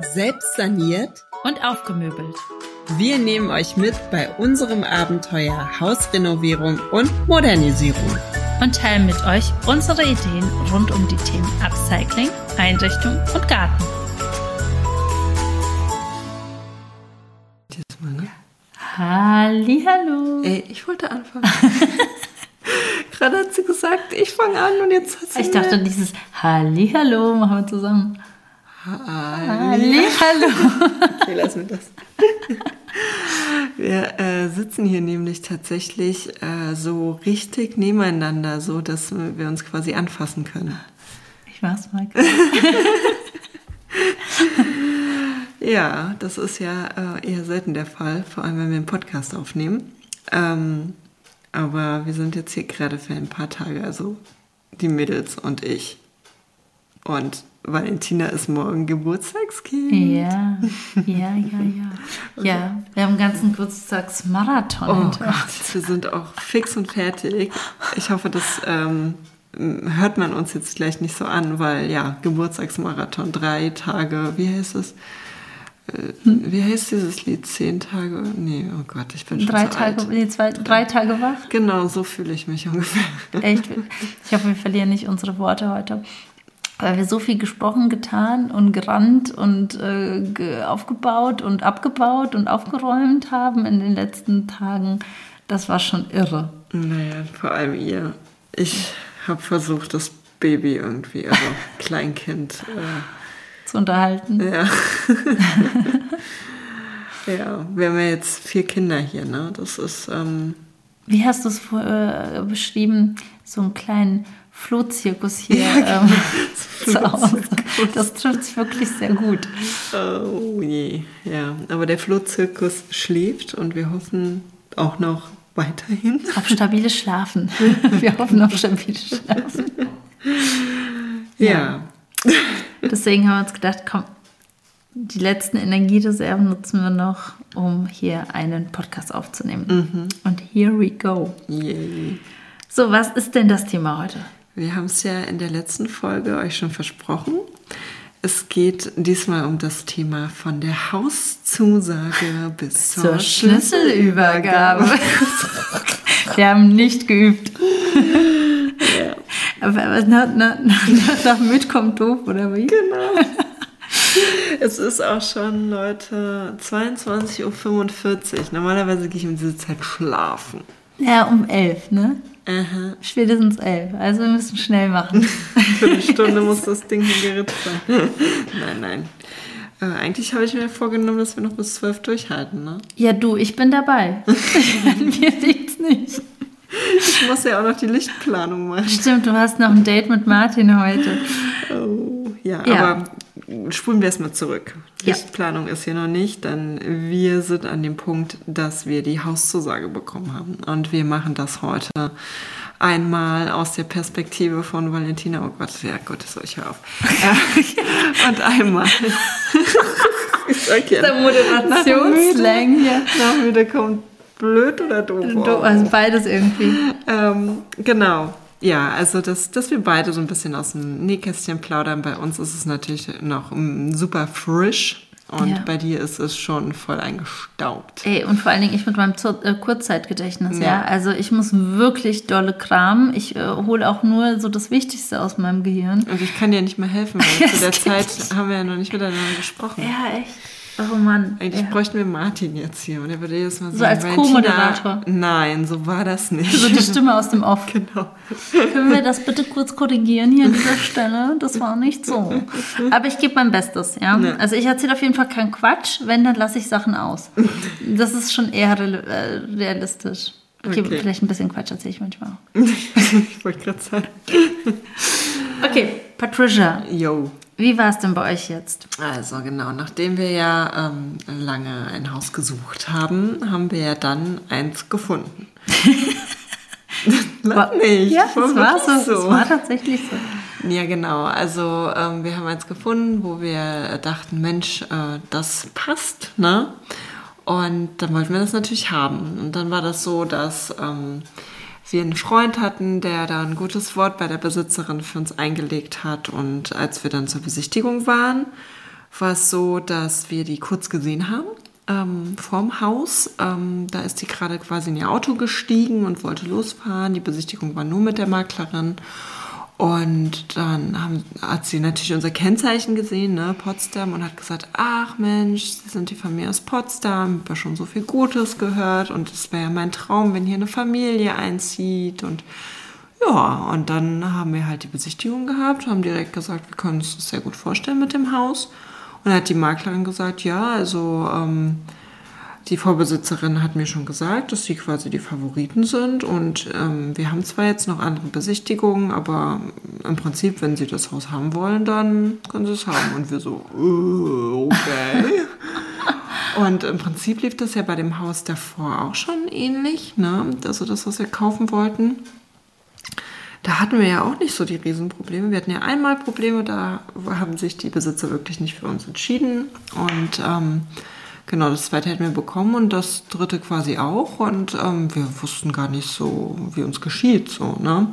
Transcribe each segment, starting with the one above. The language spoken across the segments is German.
Selbst saniert und aufgemöbelt. Wir nehmen euch mit bei unserem Abenteuer Hausrenovierung und Modernisierung. Und teilen mit euch unsere Ideen rund um die Themen Upcycling, Einrichtung und Garten. Ne? Hallihallo. Ey, ich wollte anfangen. Gerade hat sie gesagt, ich fange an und jetzt hat sie Ich dachte, dieses Hallihallo machen wir zusammen. Halli. Hallihallo. Okay, lassen wir das. Wir äh, sitzen hier nämlich tatsächlich äh, so richtig nebeneinander, so dass wir uns quasi anfassen können. Ich mach's mal. Ja, das ist ja äh, eher selten der Fall, vor allem wenn wir einen Podcast aufnehmen. Ähm, aber wir sind jetzt hier gerade für ein paar Tage, also die Mädels und ich. Und Valentina ist morgen Geburtstagskind. Ja, ja, ja, ja. Ja, wir haben einen ganzen Geburtstagsmarathon. Oh. Gott, wir sind auch fix und fertig. Ich hoffe, das ähm, hört man uns jetzt gleich nicht so an, weil ja, Geburtstagsmarathon, drei Tage, wie heißt es? Äh, Wie heißt dieses Lied? Zehn Tage? Nee, oh Gott, ich bin schon Drei so Tage, alt. nee, zwei, drei Tage wach. Genau, so fühle ich mich ungefähr. Echt. Ich hoffe, wir verlieren nicht unsere Worte heute. Weil wir so viel gesprochen, getan und gerannt und äh, ge aufgebaut und abgebaut und aufgeräumt haben in den letzten Tagen. Das war schon irre. Naja, vor allem ihr. Ich habe versucht, das Baby irgendwie, also Kleinkind, zu unterhalten. äh, ja. ja, wir haben ja jetzt vier Kinder hier, ne? Das ist, ähm, Wie hast du es äh, beschrieben? So einen kleinen Flohzirkus hier ähm, zu Hause. Das trifft sich wirklich sehr gut. oh je, ja. Aber der Flohzirkus schläft und wir hoffen auch noch weiterhin. Auf stabiles Schlafen. Wir hoffen auf stabiles Schlafen. Ja. Deswegen haben wir uns gedacht, komm, die letzten Energiereserven nutzen wir noch, um hier einen Podcast aufzunehmen. Und here we go. Yay. So, was ist denn das Thema heute? Wir haben es ja in der letzten Folge euch schon versprochen. Es geht diesmal um das Thema von der Hauszusage bis zur, Zur Schlüsselübergabe. Wir haben nicht geübt. Aber, aber nach, nach, nach, nach mit kommt doof, oder wie? Genau. Es ist auch schon, Leute, 22.45 Uhr. Normalerweise gehe ich um diese Zeit schlafen. Ja, um elf, ne? Aha. Spätestens elf. Also wir müssen schnell machen. Für eine Stunde muss das Ding hier geritzt sein. Nein, nein. Äh, eigentlich habe ich mir vorgenommen, dass wir noch bis 12 durchhalten, ne? Ja, du, ich bin dabei. Mir liegt's nicht. Ich muss ja auch noch die Lichtplanung machen. Stimmt, du hast noch ein Date mit Martin heute. Oh, ja, Ja. aber spulen wir erstmal zurück. Ja. Lichtplanung ist hier noch nicht, denn wir sind an dem Punkt, dass wir die Hauszusage bekommen haben. Und wir machen das heute einmal aus der Perspektive von Valentina. Oh Gott, ja Gott, so ich hör auf. Und einmal. ja, Der Moderationsslang hier. nach müde kommt blöd oder doof. Also beides irgendwie. Ähm, genau. Ja, also dass, dass wir beide so ein bisschen aus dem Nähkästchen plaudern. Bei uns ist es natürlich noch mm, super frisch und Ja. bei dir ist es schon voll eingestaubt. Ey, und vor allen Dingen ich mit meinem Zur äh, Kurzzeitgedächtnis, ja. Ja. Also ich muss wirklich dolle kramen. Ich äh, hole auch nur so das Wichtigste aus meinem Gehirn. Und ich kann dir nicht mehr helfen, weil zu der Zeit haben wir ja noch nicht miteinander gesprochen. Ja, echt. Oh Mann. Eigentlich ja. bräuchten wir Martin jetzt hier und er würde jedes Mal So sagen, als Co-Moderator. Nein, so war das nicht. So die Stimme aus dem Off. genau. Können wir das bitte kurz korrigieren hier an dieser Stelle? Das war nicht so. Aber ich gebe mein Bestes, ja. Ja. Also ich erzähle auf jeden Fall keinen Quatsch, wenn, dann lasse ich Sachen aus. Das ist schon eher äh, realistisch. Okay, Okay. vielleicht ein bisschen Quatsch erzähle ich manchmal auch. ich wollte gerade sagen. Okay, Patricia, Yo. Wie war es denn bei euch jetzt? Also genau, nachdem wir ja ähm, lange ein Haus gesucht haben, haben wir ja dann eins gefunden. Lach nicht. Ja, das war so. Das war tatsächlich so. Ja, genau. Also ähm, wir haben eins gefunden, wo wir dachten, Mensch, äh, das passt, ne? Und dann wollten wir das natürlich haben. Und dann war das so, dass ähm, wir einen Freund hatten, der da ein gutes Wort bei der Besitzerin für uns eingelegt hat. Und als wir dann zur Besichtigung waren, war es so, dass wir die kurz gesehen haben ähm, vorm Haus. Ähm, da ist sie gerade quasi in ihr Auto gestiegen und wollte losfahren. Die Besichtigung war nur mit der Maklerin. Und dann haben, hat sie natürlich unser Kennzeichen gesehen, ne, Potsdam, und hat gesagt, ach Mensch, Sie sind die Familie aus Potsdam, ich habe ja schon so viel Gutes gehört und es wäre ja mein Traum, wenn hier eine Familie einzieht. Und ja, und dann haben wir halt die Besichtigung gehabt, haben direkt gesagt, wir können uns das sehr gut vorstellen mit dem Haus. Und dann hat die Maklerin gesagt, ja, also ähm, die Vorbesitzerin hat mir schon gesagt, dass sie quasi die Favoriten sind. Und ähm, wir haben zwar jetzt noch andere Besichtigungen, aber im Prinzip, wenn sie das Haus haben wollen, dann können sie es haben. Und wir so, äh, okay. Und im Prinzip lief das ja bei dem Haus davor auch schon ähnlich. Ne? Also das, was wir kaufen wollten. Da hatten wir ja auch nicht so die Riesenprobleme. Wir hatten ja einmal Probleme, da haben sich die Besitzer wirklich nicht für uns entschieden. Und ähm, genau, das zweite hätten wir bekommen und das dritte quasi auch. Und ähm, wir wussten gar nicht so, wie uns geschieht, so, ne?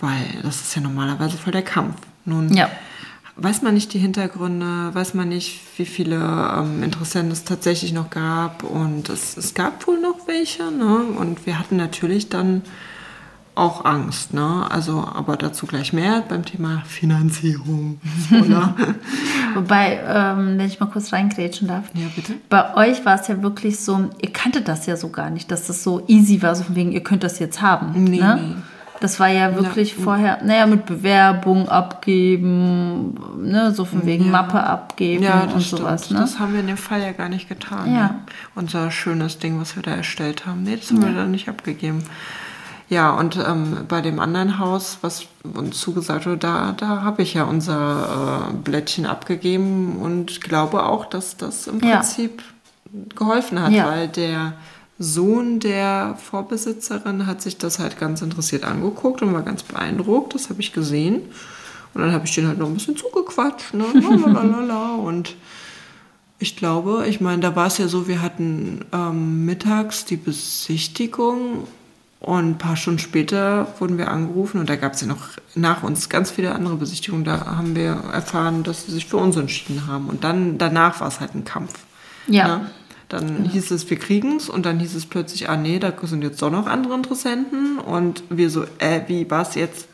Weil das ist ja normalerweise voll der Kampf. Nun Ja. weiß man nicht die Hintergründe, weiß man nicht, wie viele ähm, Interessenten es tatsächlich noch gab. Und es, es gab wohl noch welche, ne? Und wir hatten natürlich dann auch Angst, ne? Also, aber dazu gleich mehr beim Thema Finanzierung. Wobei, ähm, wenn ich mal kurz reingrätschen darf. ja, bitte. Bei euch war es ja wirklich so, ihr kanntet das ja so gar nicht, dass das so easy war, so von wegen, ihr könnt das jetzt haben. Nee, ne? nee. Das war ja wirklich vorher, naja, mit Bewerbung abgeben, ne, so von wegen Ja. Mappe abgeben Ja, und stimmt. sowas, ne? Das haben wir in dem Fall ja gar nicht getan. Ja. Ne? Unser schönes Ding, was wir da erstellt haben. Nee, das haben wir dann nicht abgegeben. Ja, und ähm, bei dem anderen Haus, was uns zugesagt wurde, da, da habe ich ja unser äh, Blättchen abgegeben und glaube auch, dass das im Ja. Prinzip geholfen hat, Ja. weil der Sohn der Vorbesitzerin hat sich das halt ganz interessiert angeguckt und war ganz beeindruckt. Das habe ich gesehen. Und dann habe ich den halt noch ein bisschen zugequatscht. Ne? Lalalala. und ich glaube, ich meine, da war es ja so, wir hatten ähm, mittags die Besichtigung und ein paar Stunden später wurden wir angerufen und da gab es ja noch nach uns ganz viele andere Besichtigungen. Da haben wir erfahren, dass sie sich für uns entschieden haben. Und dann danach war es halt ein Kampf. Ja. Ne? Dann hieß es, wir kriegen es und dann hieß es plötzlich, ah nee, da sind jetzt doch noch andere Interessenten und wir so, äh, wie war es jetzt?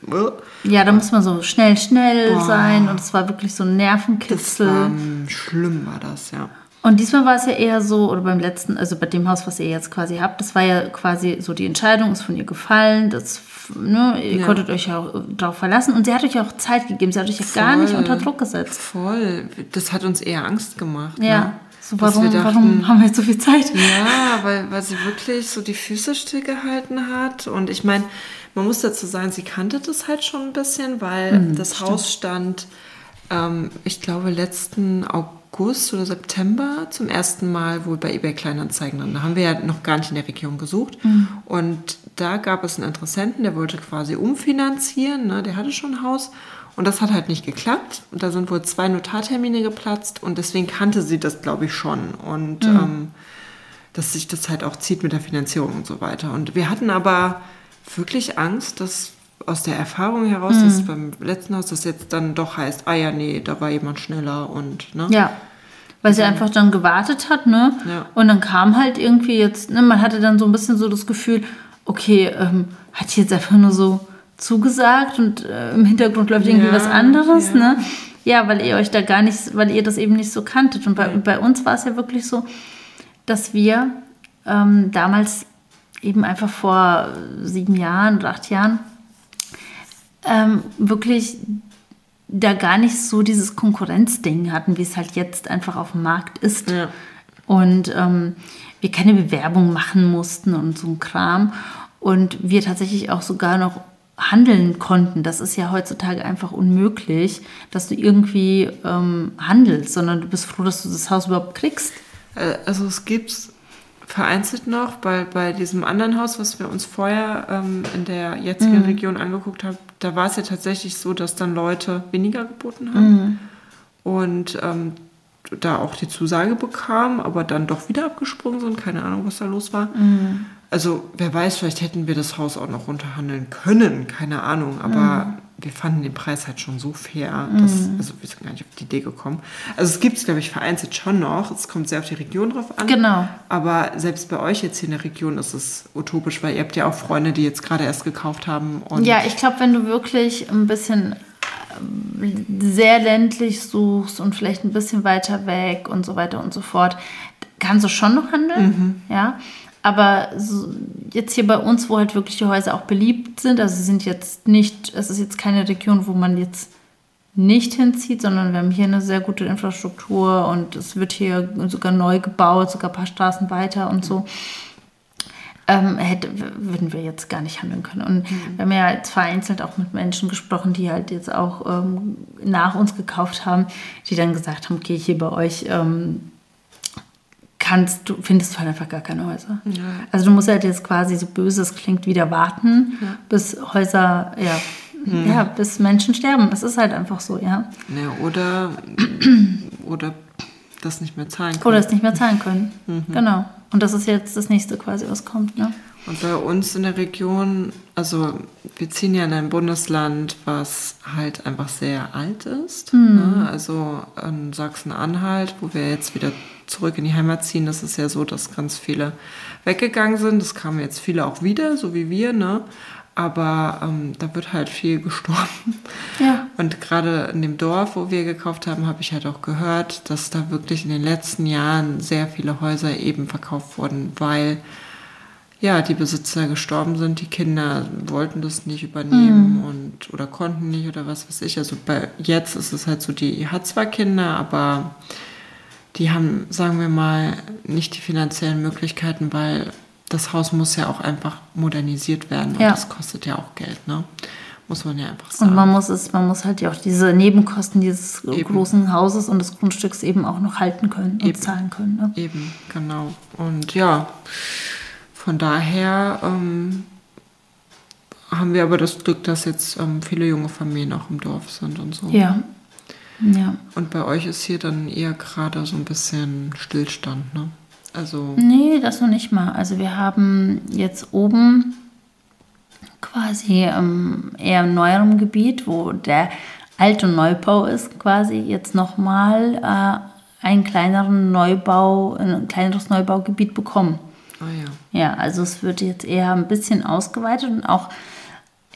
Ja, da muss man so schnell, schnell Boah. sein und es war wirklich so ein Das Nervenkitzel. war, ähm, schlimm war das, ja. Und diesmal war es ja eher so, oder beim letzten, also bei dem Haus, was ihr jetzt quasi habt, das war ja quasi so die Entscheidung, ist von ihr gefallen, das, ne, ihr Ja. konntet euch ja auch darauf verlassen und sie hat euch auch Zeit gegeben, sie hat euch ja gar nicht unter Druck gesetzt. Voll. Das hat uns eher Angst gemacht. Ja, Ne? so warum, dachten, warum haben wir jetzt so viel Zeit? Ja, weil, weil sie wirklich so die Füße stillgehalten hat. Und ich meine, man muss dazu sagen, sie kannte das halt schon ein bisschen, weil Mhm, das Haus stand, ähm, ich glaube, letzten August oder September zum ersten Mal wohl bei eBay Kleinanzeigen drin. Da haben wir ja noch gar nicht in der Region gesucht. Mhm. Und da gab es einen Interessenten, der wollte quasi umfinanzieren. Ne? Der hatte schon ein Haus. Und das hat halt nicht geklappt. Und da sind wohl zwei Notartermine geplatzt. Und deswegen kannte sie das, glaube ich, schon. Und ähm, dass sich das halt auch zieht mit der Finanzierung und so weiter. Und wir hatten aber wirklich Angst, dass aus der Erfahrung heraus, dass beim letzten Haus das jetzt dann doch heißt, ah ja, nee, da war jemand schneller und, ne? Ja. Weil sie einfach dann gewartet hat, ne? Ja. Und dann kam halt irgendwie jetzt, ne, man hatte dann so ein bisschen so das Gefühl, okay, ähm, hat die jetzt einfach nur so zugesagt und äh, im Hintergrund läuft irgendwie Ja, was anderes, ja. ne? Ja, weil ihr euch da gar nicht, weil ihr das eben nicht so kanntet. Und bei, bei uns war es ja wirklich so, dass wir ähm, damals eben einfach vor sieben Jahren oder acht Jahren ähm, wirklich da gar nicht so dieses Konkurrenzding hatten, wie es halt jetzt einfach auf dem Markt ist. Ja. Und ähm, wir keine Bewerbung machen mussten und so ein Kram. Und wir tatsächlich auch sogar noch handeln konnten. Das ist ja heutzutage einfach unmöglich, dass du irgendwie ähm, handelst, sondern du bist froh, dass du das Haus überhaupt kriegst. Äh, Also es gibt vereinzelt noch bei, bei diesem anderen Haus, was wir uns vorher ähm, in der jetzigen Region angeguckt haben, da war es ja tatsächlich so, dass dann Leute weniger geboten haben und ähm, da auch die Zusage bekamen, aber dann doch wieder abgesprungen sind. Keine Ahnung, was da los war. Also wer weiß, vielleicht hätten wir das Haus auch noch runterhandeln können, keine Ahnung. Aber wir fanden den Preis halt schon so fair, dass, also wir sind gar nicht auf die Idee gekommen. Also es gibt es, glaube ich, vereinzelt schon noch. Es kommt sehr auf die Region drauf an. Genau. Aber selbst bei euch jetzt hier in der Region ist es utopisch, weil ihr habt ja auch Freunde, die jetzt gerade erst gekauft haben. Und Ja, ich glaube, wenn du wirklich ein bisschen ähm, sehr ländlich suchst und vielleicht ein bisschen weiter weg und so weiter und so fort, kannst du schon noch handeln, ja. Aber so, jetzt hier bei uns, wo halt wirklich die Häuser auch beliebt sind, also sie sind jetzt nicht, es ist jetzt keine Region, wo man jetzt nicht hinzieht, sondern wir haben hier eine sehr gute Infrastruktur und es wird hier sogar neu gebaut, sogar ein paar Straßen weiter und so ähm, hätte, würden wir jetzt gar nicht handeln können. Und wir haben ja jetzt vereinzelt auch mit Menschen gesprochen, die halt jetzt auch ähm, nach uns gekauft haben, die dann gesagt haben, okay, hier bei euch ähm, kannst du, findest du halt einfach gar keine Häuser. Also du musst halt jetzt quasi, so böse es klingt, wieder warten, bis Häuser, ja, ja, bis Menschen sterben. Es ist halt einfach so, ja. Ja, oder, oder das nicht mehr zahlen können. Oder es nicht mehr zahlen können. Genau. Und das ist jetzt das nächste quasi, was kommt, ne? Und bei uns in der Region, also wir ziehen ja in ein Bundesland, was halt einfach sehr alt ist. Ne? Also in Sachsen-Anhalt, wo wir jetzt wieder zurück in die Heimat ziehen, das ist ja so, dass ganz viele weggegangen sind. Das kamen jetzt viele auch wieder, so wie wir, ne? Aber ähm, da wird halt viel gestorben. Ja. Und gerade in dem Dorf, wo wir gekauft haben, habe ich halt auch gehört, dass da wirklich in den letzten Jahren sehr viele Häuser eben verkauft wurden, weil ja, die Besitzer gestorben sind, die Kinder wollten das nicht übernehmen und oder konnten nicht oder was weiß ich. Also bei jetzt ist es halt so, die hat zwar Kinder, aber die haben, sagen wir mal, nicht die finanziellen Möglichkeiten, weil das Haus muss ja auch einfach modernisiert werden und Ja. das kostet ja auch Geld, ne? Muss man ja einfach sagen. Und man muss es, man muss halt ja auch diese Nebenkosten dieses Eben. großen Hauses und des Grundstücks eben auch noch halten können und Eben. zahlen können. Ne? Eben, genau. Und ja, von daher ähm, haben wir aber das Glück, dass jetzt ähm, viele junge Familien auch im Dorf sind und so. Ja. Ja. Und bei euch ist hier dann eher gerade so ein bisschen Stillstand, ne? Also, Nee, das noch nicht mal. Also wir haben jetzt oben quasi ähm, eher in neuerem Gebiet, wo der alte Neubau ist, quasi jetzt nochmal äh, einen kleineren Neubau, ein kleineres Neubaugebiet bekommen. ah ja. Ja, also es wird jetzt eher ein bisschen ausgeweitet und auch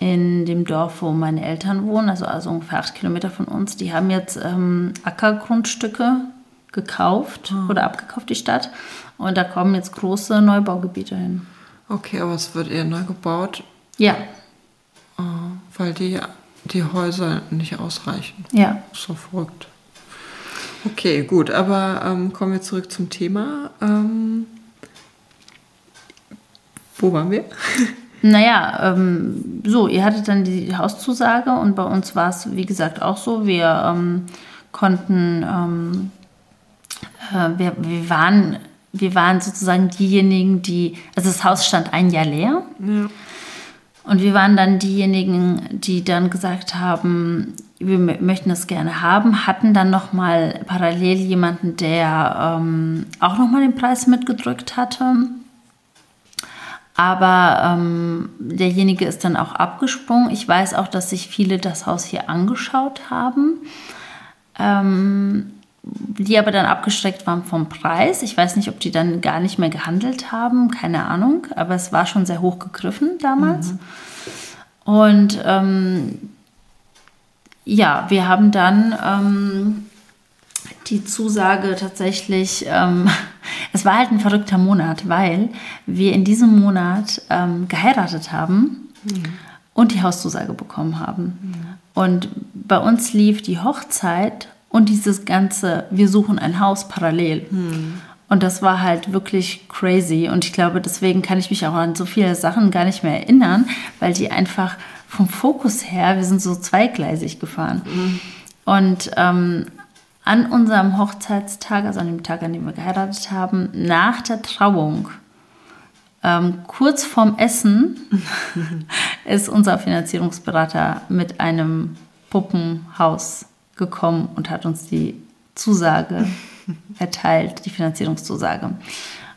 in dem Dorf, wo meine Eltern wohnen, also, also ungefähr acht Kilometer von uns, die haben jetzt ähm, Ackergrundstücke gekauft oder abgekauft, die Stadt. Und da kommen jetzt große Neubaugebiete hin. Okay, aber es wird eher neu gebaut, Ja, äh, weil die, die Häuser nicht ausreichen. ja. Ist doch verrückt. Okay, gut, aber ähm, kommen wir zurück zum Thema. Ähm, wo waren wir? Naja, ähm, so, ihr hattet dann die Hauszusage und bei uns war es, wie gesagt, auch so. Wir ähm, konnten, ähm, äh, wir, wir, waren, wir waren sozusagen diejenigen, die, also das Haus stand ein Jahr leer. Ja. Und wir waren dann diejenigen, die dann gesagt haben, wir mö- möchten das gerne haben, hatten dann nochmal parallel jemanden, der ähm, auch nochmal den Preis mitgedrückt hatte. Aber ähm, derjenige ist dann auch abgesprungen. Ich weiß auch, dass sich viele das Haus hier angeschaut haben, ähm, die aber dann abgestreckt waren vom Preis. Ich weiß nicht, ob die dann gar nicht mehr gehandelt haben, keine Ahnung. Aber es war schon sehr hoch gegriffen damals. Und ähm, ja, wir haben dann ähm, die Zusage tatsächlich, ähm, es war halt ein verrückter Monat, weil wir in diesem Monat ähm, geheiratet haben und die Hauszusage bekommen haben. Und bei uns lief die Hochzeit und dieses ganze, wir suchen ein Haus parallel. Und das war halt wirklich crazy. Und ich glaube, deswegen kann ich mich auch an so viele Sachen gar nicht mehr erinnern, weil die einfach vom Fokus her, wir sind so zweigleisig gefahren. Und ähm, an unserem Hochzeitstag, also an dem Tag, an dem wir geheiratet haben, nach der Trauung, ähm, kurz vorm Essen, ist unser Finanzierungsberater mit einem Puppenhaus gekommen und hat uns die Zusage erteilt, die Finanzierungszusage.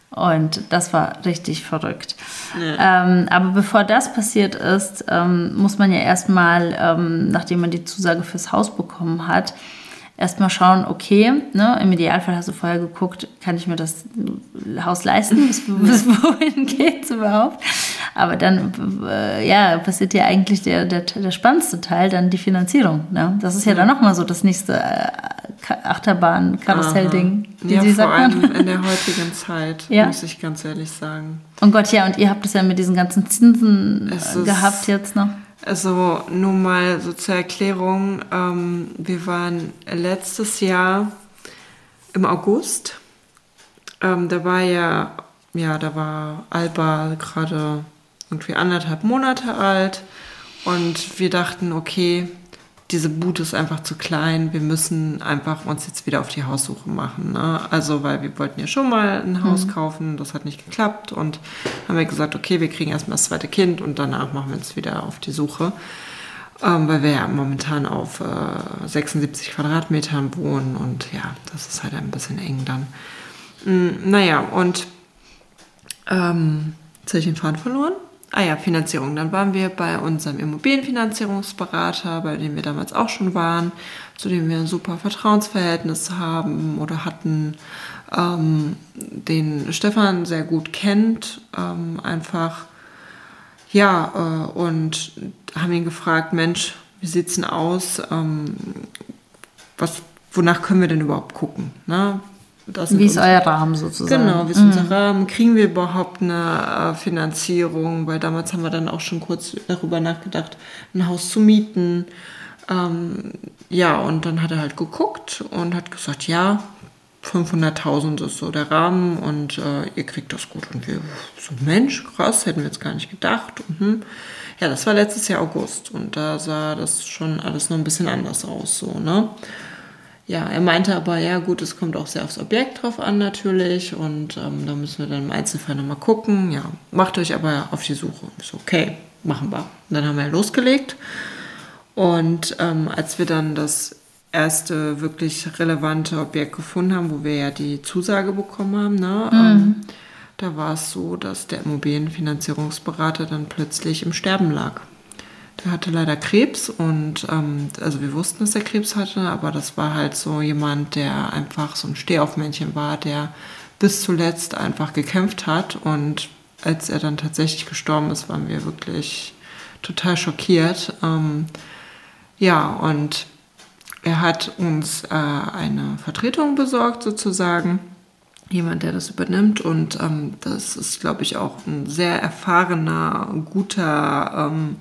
Und das war richtig verrückt. Ja. Ähm, aber bevor das passiert ist, ähm, muss man ja erstmal, ähm, nachdem man die Zusage fürs Haus bekommen hat, erstmal schauen, okay, ne, im Idealfall hast du vorher geguckt, kann ich mir das Haus leisten, bis, bis wohin geht es überhaupt. Aber dann, äh, ja, passiert ja eigentlich der, der, der spannendste Teil, dann die Finanzierung. Ne? Das ist ja dann nochmal so das nächste äh, Achterbahn-Karussell-Ding. Ja, vor allem in der heutigen Zeit, ja. muss ich ganz ehrlich sagen. Oh Gott, ja, und ihr habt es ja mit diesen ganzen Zinsen äh, gehabt jetzt noch. Also nur mal so zur Erklärung, ähm, wir waren letztes Jahr im August. Ähm, da war ja, ja, da war Alba gerade irgendwie anderthalb Monate alt und wir dachten, okay, diese Bude ist einfach zu klein. Wir müssen einfach uns jetzt wieder auf die Haussuche machen. Ne? Also, weil wir wollten ja schon mal ein Haus mhm. kaufen, das hat nicht geklappt und haben wir gesagt, okay, wir kriegen erstmal das zweite Kind und danach machen wir uns wieder auf die Suche. Ähm, weil wir ja momentan auf äh, 76 Quadratmetern wohnen und ja, das ist halt ein bisschen eng dann. Mm, naja, und ähm, jetzt habe ich den Faden verloren. Ah ja, Finanzierung. Dann waren wir bei unserem Immobilienfinanzierungsberater, bei dem wir damals auch schon waren, zu dem wir ein super Vertrauensverhältnis haben oder hatten, ähm, den Stefan sehr gut kennt, ähm, einfach. Ja, äh, und haben ihn gefragt, Mensch, wie sieht's denn aus? Ähm, was, wonach können wir denn überhaupt gucken? Ne? Wie ist euer Rahmen sozusagen? Genau, wie ist mhm. unser Rahmen? Kriegen wir überhaupt eine äh, Finanzierung? Weil damals haben wir dann auch schon kurz darüber nachgedacht, ein Haus zu mieten. Ähm, ja, und dann hat er halt geguckt und hat gesagt, ja, 500.000 ist so der Rahmen und äh, ihr kriegt das gut. Und wir, so Mensch, krass, hätten wir jetzt gar nicht gedacht. Mhm. Ja, das war letztes Jahr August und da sah das schon alles noch ein bisschen anders aus, so, ne? Ja, er meinte aber, ja gut, es kommt auch sehr aufs Objekt drauf an natürlich und ähm, da müssen wir dann im Einzelfall nochmal gucken. Ja, macht euch aber auf die Suche. So, okay, machen wir. Und dann haben wir losgelegt und ähm, als wir dann das erste wirklich relevante Objekt gefunden haben, wo wir ja die Zusage bekommen haben, ne, mhm. ähm, da war es so, dass der Immobilienfinanzierungsberater dann plötzlich im Sterben lag. Der hatte leider Krebs und ähm, also wir wussten, dass er Krebs hatte, aber das war halt so jemand, der einfach so ein Stehaufmännchen war, der bis zuletzt einfach gekämpft hat und als er dann tatsächlich gestorben ist, waren wir wirklich total schockiert. Ähm, ja, und er hat uns äh, eine Vertretung besorgt sozusagen, jemand, der das übernimmt und ähm, das ist, glaube ich, auch ein sehr erfahrener, guter ähm,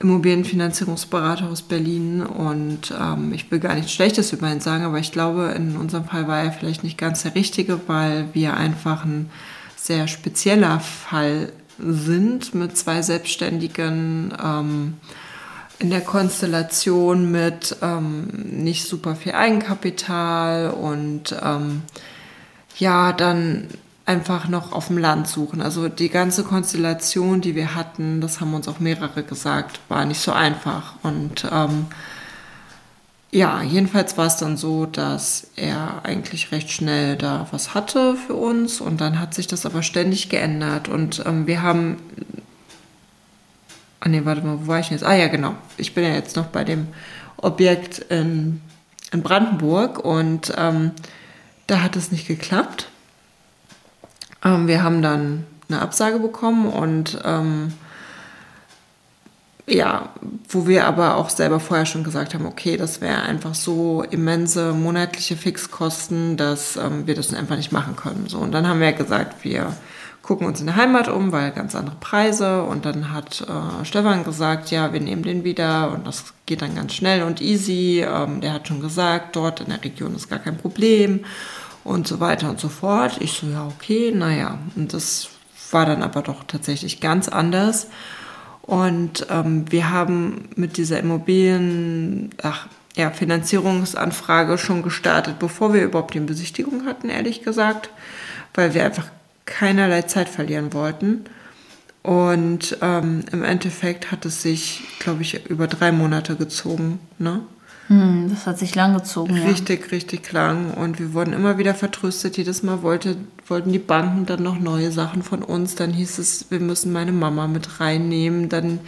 Immobilienfinanzierungsberater aus Berlin und ähm, ich will gar nichts Schlechtes über ihn sagen, aber ich glaube, in unserem Fall war er vielleicht nicht ganz der Richtige, weil wir einfach ein sehr spezieller Fall sind mit zwei Selbstständigen ähm, in der Konstellation mit ähm, nicht super viel Eigenkapital und ähm, ja, dann einfach noch auf dem Land suchen. Also die ganze Konstellation, die wir hatten, das haben uns auch mehrere gesagt, war nicht so einfach. Und ähm, ja, jedenfalls war es dann so, dass er eigentlich recht schnell da was hatte für uns und dann hat sich das aber ständig geändert und ähm, wir haben. Ah ne, warte mal, wo war ich denn jetzt? Ah ja, genau. Ich bin ja jetzt noch bei dem Objekt in, in Brandenburg und ähm, da hat es nicht geklappt. Ähm, wir haben dann eine Absage bekommen und ähm, ja, wo wir aber auch selber vorher schon gesagt haben, okay, das wäre einfach so immense monatliche Fixkosten, dass ähm, wir das einfach nicht machen können. So, und dann haben wir gesagt, wir gucken uns in der Heimat um, weil ganz andere Preise. Und dann hat äh, Stefan gesagt, ja, wir nehmen den wieder und das geht dann ganz schnell und easy. Ähm, der hat schon gesagt, dort in der Region ist gar kein Problem und so weiter und so fort. Ich so, ja, okay, naja. Und das war dann aber doch tatsächlich ganz anders. Und ähm, wir haben mit dieser Immobilien, ach, ja, Finanzierungsanfrage schon gestartet, bevor wir überhaupt die Besichtigung hatten, ehrlich gesagt, weil wir einfach keinerlei Zeit verlieren wollten. Und ähm, im Endeffekt hat es sich, glaube ich, über drei Monate gezogen. Ne? Hm, das hat sich lang gezogen. Richtig, ja. richtig lang. Und wir wurden immer wieder vertröstet. Jedes Mal wollte, wollten die Banken dann noch neue Sachen von uns. Dann hieß es, wir müssen meine Mama mit reinnehmen. Dann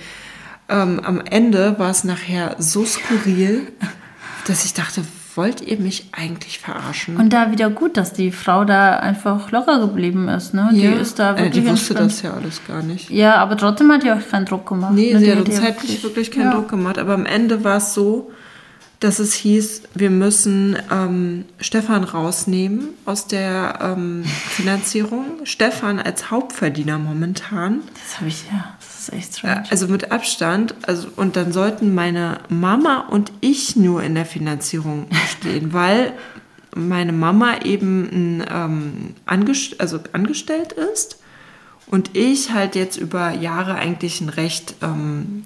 ähm, am Ende war es nachher so skurril, dass ich dachte, wollt ihr mich eigentlich verarschen? Und da wieder gut, dass die Frau da einfach locker geblieben ist. Ne? Ja. Die ist da wirklich. Äh, die wusste das ja alles gar nicht. Ja, aber trotzdem hat die auch keinen Druck gemacht. Nee, ne? sie hat uns halt wirklich, wirklich keinen ja. Druck gemacht. Aber am Ende war es so, dass es hieß, wir müssen ähm, Stefan rausnehmen aus der ähm, Finanzierung. Stefan als Hauptverdiener momentan. Das habe ich ja. Das ist echt strange. Also mit Abstand. Also, und dann sollten meine Mama und ich nur in der Finanzierung stehen, weil meine Mama eben ähm, angest also angestellt ist und ich halt jetzt über Jahre eigentlich ein recht, ähm,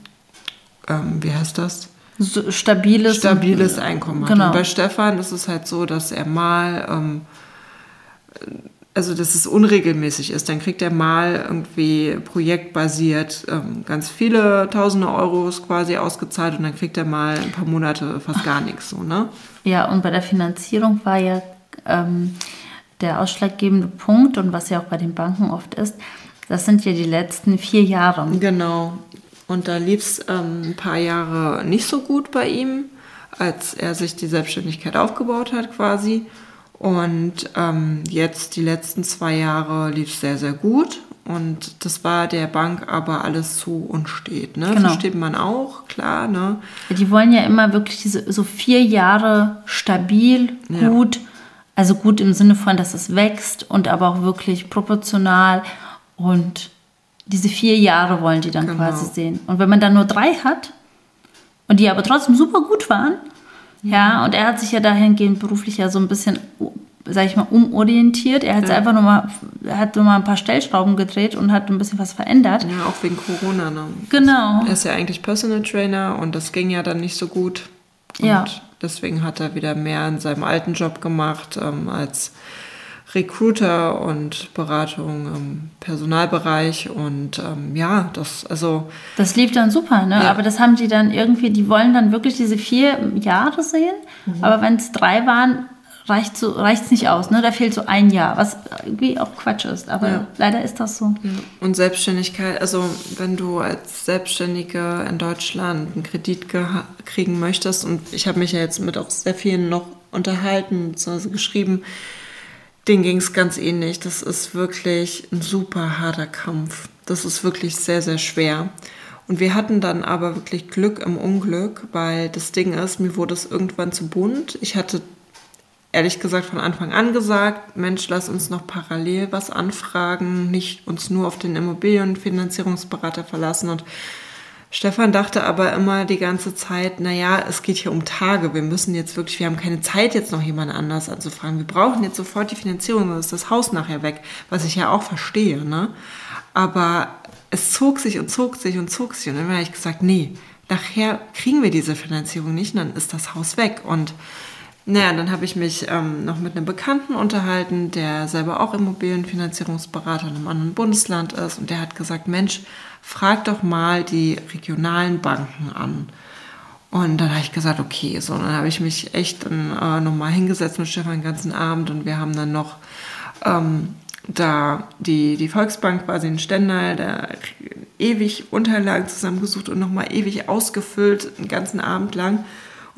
ähm, wie heißt das? So stabiles, stabiles Einkommen hat. Genau. Und bei Stefan ist es halt so, dass er mal, ähm, also dass es unregelmäßig ist. Dann kriegt er mal irgendwie projektbasiert ähm, ganz viele tausende Euros quasi ausgezahlt und dann kriegt er mal ein paar Monate fast gar nichts. So, ne? Ja, und bei der Finanzierung war ja ähm, der ausschlaggebende Punkt und was ja auch bei den Banken oft ist, das sind ja die letzten vier Jahre. Genau. Und da lief es ähm, ein paar Jahre nicht so gut bei ihm, als er sich die Selbstständigkeit aufgebaut hat quasi. Und ähm, jetzt die letzten zwei Jahre lief es sehr, sehr gut. Und das war der Bank aber alles zu unstet. Ne? Genau. Versteht man auch, klar. Ne? Die wollen ja immer wirklich diese so vier Jahre stabil, gut. Ja. Also gut im Sinne von, dass es wächst und aber auch wirklich proportional und diese vier Jahre wollen die dann genau. quasi sehen. Und wenn man dann nur drei hat und die aber trotzdem super gut waren, mhm. ja, und er hat sich ja dahingehend beruflich ja so ein bisschen, sag ich mal, umorientiert. Er hat ja. einfach nur mal, er hat nur mal ein paar Stellschrauben gedreht und hat ein bisschen was verändert. Ja, auch wegen Corona. Ne? Genau. Er ist ja eigentlich Personal Trainer und das ging ja dann nicht so gut. Und ja. deswegen hat er wieder mehr in seinem alten Job gemacht ähm, als Recruiter und Beratung im Personalbereich und ähm, ja, das also. Das lief dann super, ne? Ja. Aber das haben die dann irgendwie, die wollen dann wirklich diese vier Jahre sehen, mhm. aber wenn es drei waren, reicht es so, nicht aus, ne? Da fehlt so ein Jahr, was irgendwie auch Quatsch ist, aber ja. leider ist das so. Ja. Und Selbstständigkeit, also wenn du als Selbstständige in Deutschland einen Kredit kriegen möchtest und ich habe mich ja jetzt mit auch sehr vielen noch unterhalten, also geschrieben, denen ging es ganz ähnlich. Das ist wirklich ein super harter Kampf. Das ist wirklich sehr, sehr schwer. Und wir hatten dann aber wirklich Glück im Unglück, weil das Ding ist, mir wurde es irgendwann zu bunt. Ich hatte ehrlich gesagt von Anfang an gesagt, Mensch, lass uns noch parallel was anfragen, nicht uns nur auf den Immobilienfinanzierungsberater verlassen und Stefan dachte aber immer die ganze Zeit, naja, es geht hier um Tage. Wir müssen jetzt wirklich, wir haben keine Zeit, jetzt noch jemand anders anzufragen. Wir brauchen jetzt sofort die Finanzierung, sonst ist das Haus nachher weg, was ich ja auch verstehe. Ne? Aber es zog sich und zog sich und zog sich. Und dann habe ich gesagt, nee, nachher kriegen wir diese Finanzierung nicht und dann ist das Haus weg. Und naja, dann habe ich mich ähm, noch mit einem Bekannten unterhalten, der selber auch Immobilienfinanzierungsberater in einem anderen Bundesland ist. Und der hat gesagt, Mensch, frag doch mal die regionalen Banken an. Und dann habe ich gesagt, okay, so, dann habe ich mich echt äh, nochmal hingesetzt mit Stefan den ganzen Abend und wir haben dann noch ähm, da die, die Volksbank quasi in Stendal, da ewig Unterlagen zusammengesucht und nochmal ewig ausgefüllt, den ganzen Abend lang.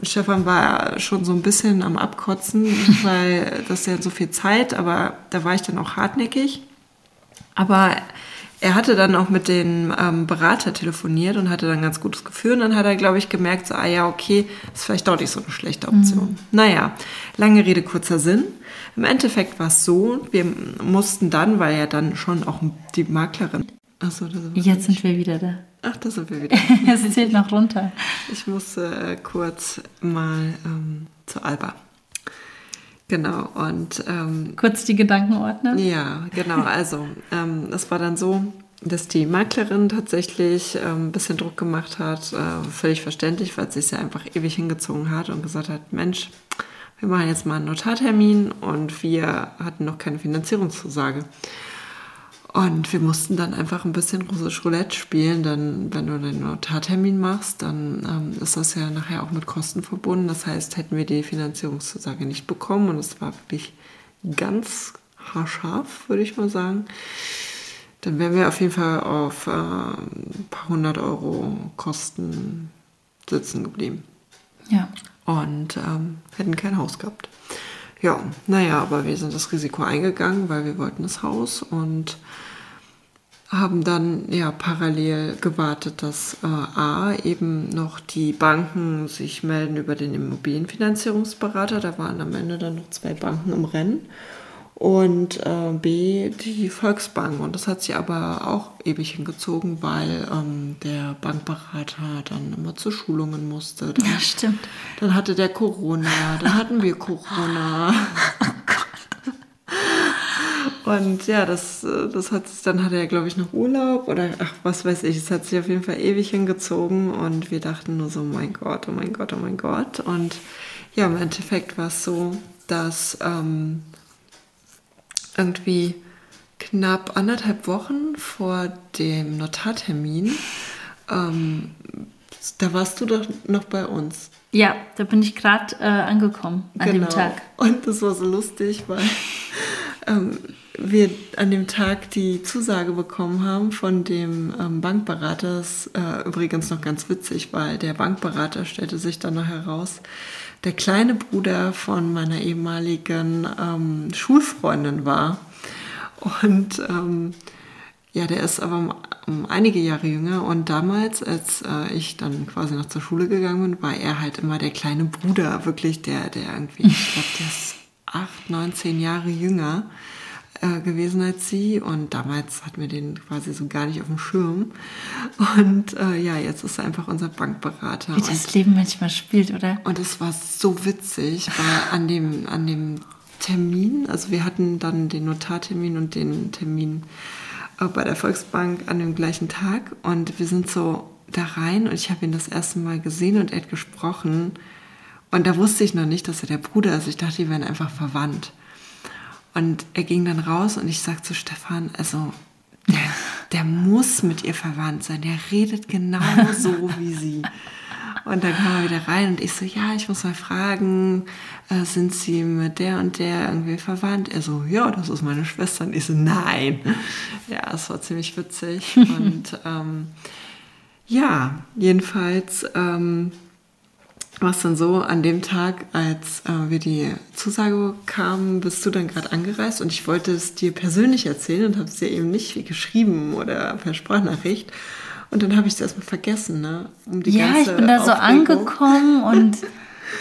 Und Stefan war schon so ein bisschen am Abkotzen, weil das ja so viel Zeit, aber da war ich dann auch hartnäckig. Aber er hatte dann auch mit dem ähm, Berater telefoniert und hatte dann ein ganz gutes Gefühl. Und dann hat er, glaube ich, gemerkt, so, ah ja, okay, ist vielleicht doch nicht so eine schlechte Option. Mhm. Naja, lange Rede, kurzer Sinn. Im Endeffekt war es so, wir mussten dann, weil ja dann schon auch die Maklerin. Achso, Jetzt sind wir wieder da. Ach, da sind wir wieder. es zählt noch runter. Ich musste äh, kurz mal ähm, zu Alba. Genau, und. Ähm, kurz die Gedanken ordnen? Ja, genau. Also, ähm, es war dann so, dass die Maklerin tatsächlich ähm, ein bisschen Druck gemacht hat. Äh, völlig verständlich, weil sie es ja einfach ewig hingezogen hat und gesagt hat: Mensch, wir machen jetzt mal einen Notartermin und wir hatten noch keine Finanzierungszusage. Und wir mussten dann einfach ein bisschen russisch Roulette spielen, denn wenn du den Notartermin machst, dann ähm, ist das ja nachher auch mit Kosten verbunden. Das heißt, hätten wir die Finanzierungszusage nicht bekommen und es war wirklich ganz haarscharf, würde ich mal sagen, dann wären wir auf jeden Fall auf äh, ein paar hundert Euro Kosten sitzen geblieben. Ja. Und ähm, hätten kein Haus gehabt. Ja, naja, aber wir sind das Risiko eingegangen, weil wir wollten das Haus und haben dann ja parallel gewartet, dass äh, A eben noch die Banken sich melden über den Immobilienfinanzierungsberater. Da waren am Ende dann noch zwei Banken im Rennen und äh, B die Volksbank. Und das hat sie aber auch ewig hingezogen, weil ähm, der Bankberater dann immer zu Schulungen musste. Dann, ja, stimmt. Dann hatte der Corona, dann hatten wir Corona. Oh und ja, das, das hat dann hatte er, glaube ich, noch Urlaub oder ach, was weiß ich. Es hat sich auf jeden Fall ewig hingezogen und wir dachten nur so, mein Gott, oh mein Gott, oh mein Gott. Und ja, im Endeffekt war es so, dass ähm, irgendwie knapp anderthalb Wochen vor dem Notartermin, ähm, da warst du doch noch bei uns. Ja, da bin ich gerade äh, angekommen an genau. dem Tag. Und das war so lustig, weil ähm, wir an dem Tag die Zusage bekommen haben von dem ähm, Bankberater. Das ist äh, übrigens noch ganz witzig, weil der Bankberater stellte sich dann noch heraus, der kleine Bruder von meiner ehemaligen ähm, Schulfreundin war. Und ähm, ja, der ist aber um, um, einige Jahre jünger. Und damals, als äh, ich dann quasi noch zur Schule gegangen bin, war er halt immer der kleine Bruder, wirklich der, der irgendwie, ich glaube, der ist acht, neun, zehn Jahre jünger äh, gewesen als sie und damals hatten wir den quasi so gar nicht auf dem Schirm. Und äh, ja, jetzt ist er einfach unser Bankberater. Wie das Leben manchmal spielt, oder? Und es war so witzig, weil an dem, an dem Termin, also wir hatten dann den Notartermin und den Termin äh, bei der Volksbank an dem gleichen Tag und wir sind so da rein und ich habe ihn das erste Mal gesehen und er hat gesprochen und da wusste ich noch nicht, dass er der Bruder ist. Ich dachte, die wären einfach verwandt. Und er ging dann raus und ich sagte zu Stefan, also der, der muss mit ihr verwandt sein. Der redet genau so wie sie. Und dann kam er wieder rein und ich so, ja, ich muss mal fragen, äh, sind Sie mit der und der irgendwie verwandt? Er so, ja, das ist meine Schwester. Und ich so, nein. Ja, es war ziemlich witzig. Und ähm, ja, jedenfalls ähm, war es dann so, an dem Tag, als äh, wir die Zusage bekamen, bist du dann gerade angereist und ich wollte es dir persönlich erzählen und habe es dir eben nicht geschrieben oder per Sprachnachricht. Und dann habe ich es erstmal vergessen, ne? Um die ja, ich bin da so angekommen und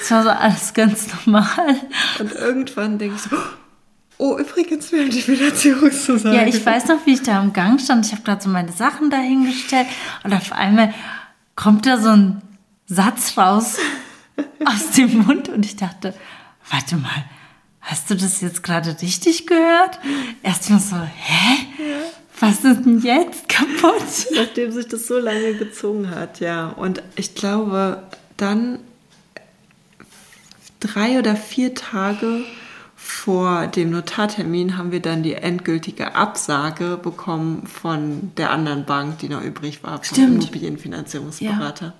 es war so alles ganz normal. Und irgendwann denke ich so, oh, übrigens, wir haben die Finanzierungszusage. Ja, ich weiß noch, wie ich da am Gang stand. Ich habe gerade so meine Sachen dahingestellt und auf einmal kommt da so ein Satz raus aus dem Mund und ich dachte, warte mal, hast du das jetzt gerade richtig gehört? Erstmal so, hä? Was ist denn jetzt kaputt? Nachdem sich das so lange gezogen hat, ja. Und ich glaube, dann drei oder vier Tage vor dem Notartermin haben wir dann die endgültige Absage bekommen von der anderen Bank, die noch übrig war, vom Stimmt. Immobilienfinanzierungsberater. Ja.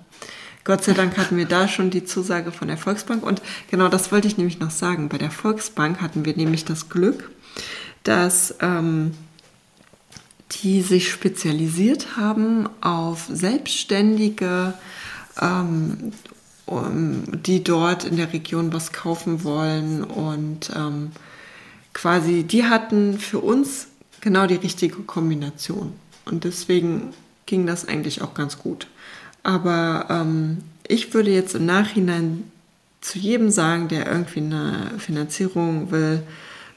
Gott sei Dank hatten wir da schon die Zusage von der Volksbank. Und genau das wollte ich nämlich noch sagen. Bei der Volksbank hatten wir nämlich das Glück, dass ähm, die sich spezialisiert haben auf Selbstständige, ähm, die dort in der Region was kaufen wollen. Und ähm, quasi, die hatten für uns genau die richtige Kombination. Und deswegen ging das eigentlich auch ganz gut. Aber ähm, ich würde jetzt im Nachhinein zu jedem sagen, der irgendwie eine Finanzierung will,